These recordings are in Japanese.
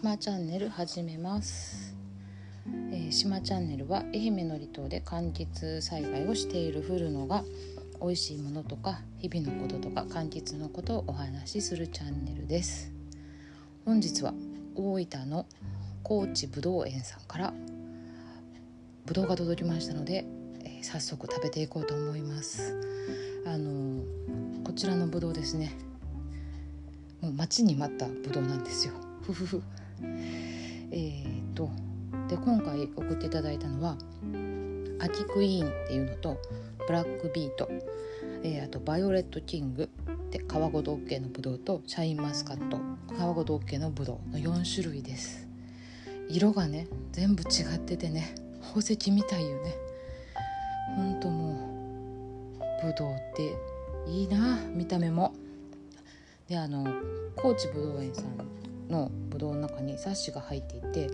島チャンネル始めます、えー、島チャンネルは愛媛の離島で柑橘栽培をしている古野が美味しいものとか日々のこととか柑橘のことをお話しするチャンネルです。本日は大分の高知ぶどう園さんからぶどうが届きましたので、えー早速食べていこうと思います。あのーこちらのぶどうですね。もう待ちに待ったぶどうなんですよ。ふふえー、とで今回送っていただいたのはアキクイーンっていうのとブラックビート、えーあとバイオレットキングで皮ごと OK のぶどうとシャインマスカット皮ごと OK のぶどうの4種類です。色がね全部違っててね宝石みたいよね。ほんともうぶどうっていいな見た目も。であの高知ぶどう園さんのぶどうの中に冊子が入っていて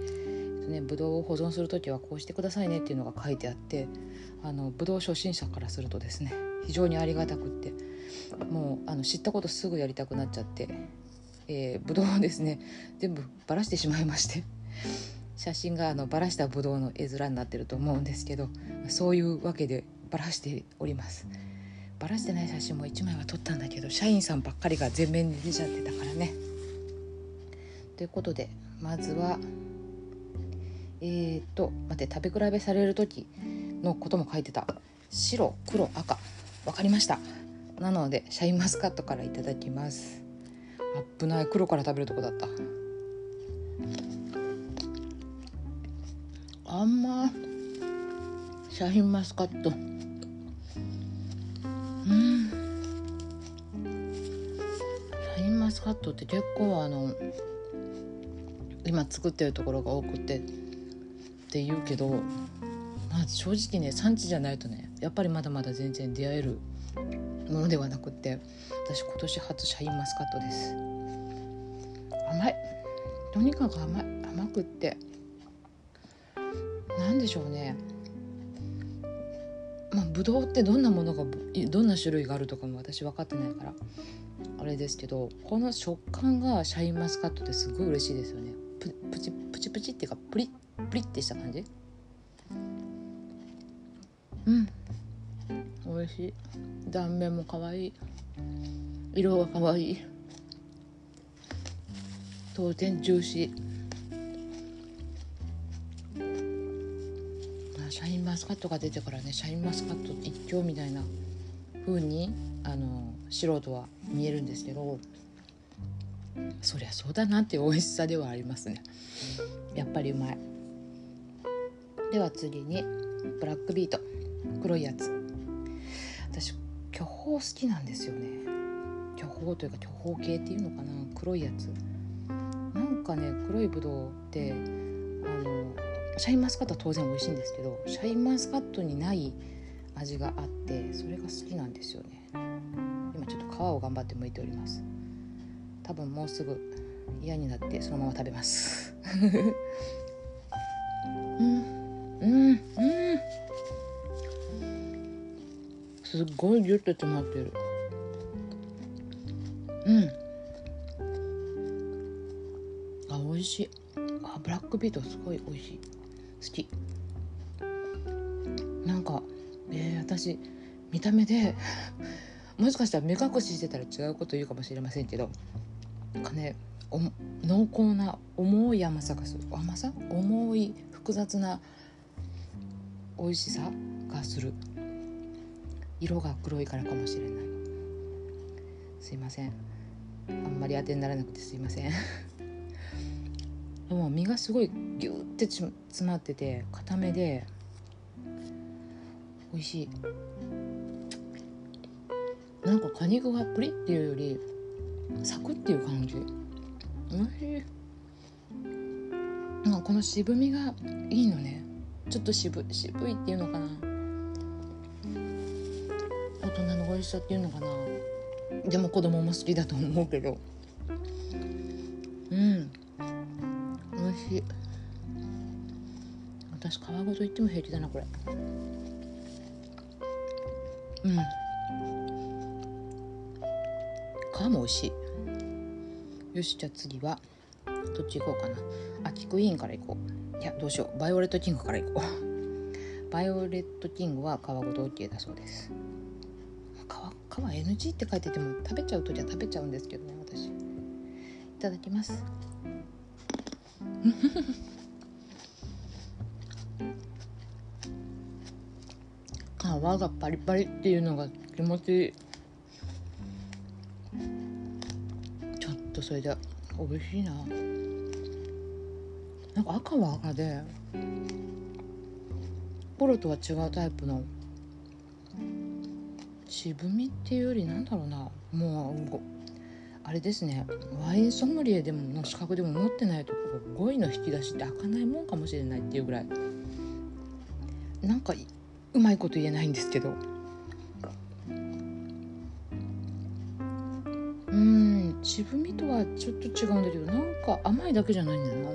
ね、ぶどうを保存する時はこうしてくださいねっていうのが書いてあってあのぶどう初心者からするとですね非常にありがたくってもうあの知ったことすぐやりたくなっちゃって、えー、ぶどうをですね全部ばらしてしまいまして写真があのばらしたぶどうの絵面になってると思うんですけどそういうわけでばらしております。ばらしてない写真も1枚は撮ったんだけど社員さんばっかりが全面に出ちゃってたからね。ということでまずはえー、と待って食べ比べされる時のことも書いてた。白黒赤。分かりました。なのでシャインマスカットからいただきます。危ない。黒から食べるとこだった。あんまシャインマスカット。うん。シャインマスカットって結構あの今作ってるところが多くてって言うけど、まあ、正直ね産地じゃないとねやっぱりまだまだ全然出会えるものではなくって私今年初シャインマスカットです。甘い。とにかく甘い。甘くって。なんでしょうね。まあぶどうってどんなものがどんな種類があるとかも私分かってないからあれですけどこの食感がシャインマスカットってすごい嬉しいですよね。プチプチプチっていうかプリップリッてした感じ？うん。美味しい。断面も可愛い。色が可愛い。当然ジューシー。シャインマスカットが出てからねシャインマスカット一強みたいな風にあの素人は見えるんですけど。そりゃそうだなっていう美味しさではありますね。やっぱりうまい。では次にブラックビート。黒いやつ。私巨峰好きなんですよね。巨峰というか巨峰系っていうのかな。黒いやつ。なんかね黒いぶどうってあのシャインマスカットは当然美味しいんですけどシャインマスカットにない味があってそれが好きなんですよね。今ちょっと皮を頑張って剥いております。多分もうすぐ嫌になってそのまま食べます。うん。うん。うん。すっごいギュッと詰まってるうん。あ美味しいあブラックビートすごい美味しい好きなん。かえー、私見た目でもしかしたら目隠ししてたら違うこと言うかもしれません。けどかねお濃厚な重い甘さがする甘さ重い複雑な美味しさがする色が黒いからかもしれないすいませんあんまり当てにならなくてすいませんでも身がすごいギューって詰まってて固めで美味しいなんか果肉がプリっていうよりサクっていう感じ。美味しい。なんかこの渋みがいいのね。ちょっと渋渋いっていうのかな。大人の美味しさっていうのかな。でも子供も好きだと思うけど。うん。美味しい。私皮ごといっても平気だなこれ。うん。皮も美味しい。よしじゃあ次はどっち行こうかな。秋クイーンから行こう。いやどうしよう。バイオレットキングから行こう。バイオレットキングは皮ごと OK だそうです。皮皮 NG って書いてても食べちゃうとじゃ食べちゃうんですけどね私。いただきます。皮がパリパリっていうのが気持ちいい。ちょっとそれで美味しいな。なんか赤は赤でポロとは違うタイプの渋みっていうよりなんだろうな。もうあれですね。ワインソムリエでもの資格でも持ってないとこ5位の引き出しって開かないもんかもしれないっていうぐらい。なんかうまいこと言えないんですけど。渋みとはちょっと違うんだけどなんか甘いだけじゃないんだよな。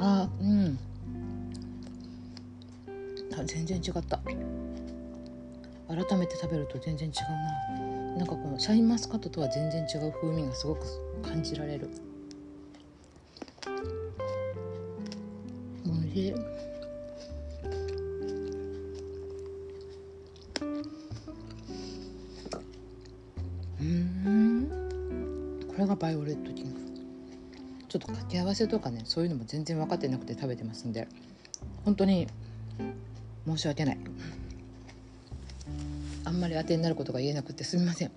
あうん。あ全然違った。改めて食べると全然違うな。なんかこのシャインマスカットとは全然違う風味がすごく感じられる。おいしい。バイオレットキングちょっと掛け合わせとかねそういうのも全然分かってなくて食べてますんで。本当に申し訳ない。あんまり当てになることが言えなくてすみません。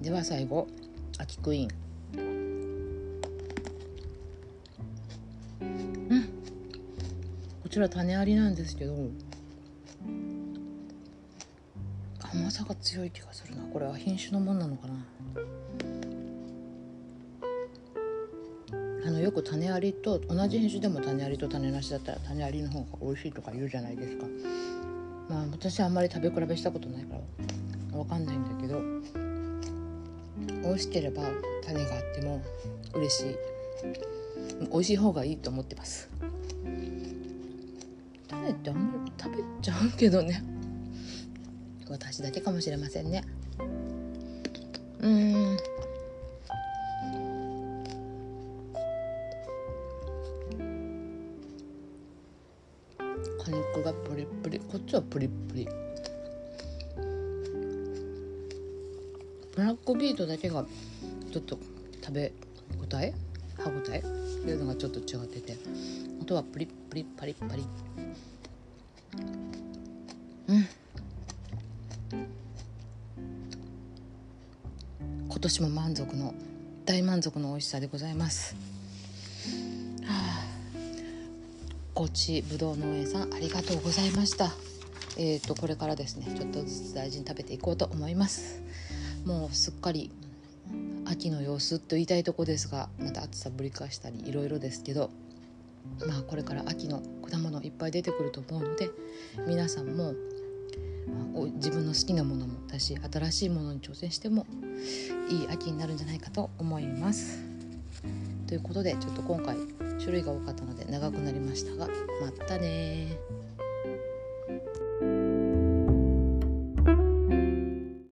では最後秋クイーン。うん。こちら種ありなんですけど。甘さが強い気がするな。これは品種のもんなのかな。あのよく種ありと同じ品種でも種ありと種なしだったら種ありの方が美味しいとか言うじゃないですか。まあ私はあんまり食べ比べしたことないから分かんないんだけど美味しければ種があっても嬉しい。美味しい方がいいと思ってます。種ってあんまり食べちゃうけどね。私だけかもしれませんね。うん。果肉がプリプリ。こっちはプリプリ。ブラックビートだけがちょっと食べ応え？歯応え？っていうのがちょっと違ってて。あとはプリップリパリパリ今年も満足の大満足の美味しさでございます。はあ。高知ぶどう農園さんありがとうございました。えーとこれからですねちょっとずつ大事に食べていこうと思います。もうすっかり秋の様子と言いたいとこですがまた暑さぶり返したりいろいろですけどまあこれから秋の果物いっぱい出てくると思うので皆さんも、まあ、自分の好きなものもだし新しいものに挑戦してもいい秋になるんじゃないかと思います。ということでちょっと今回種類が多かったので長くなりましたがまたね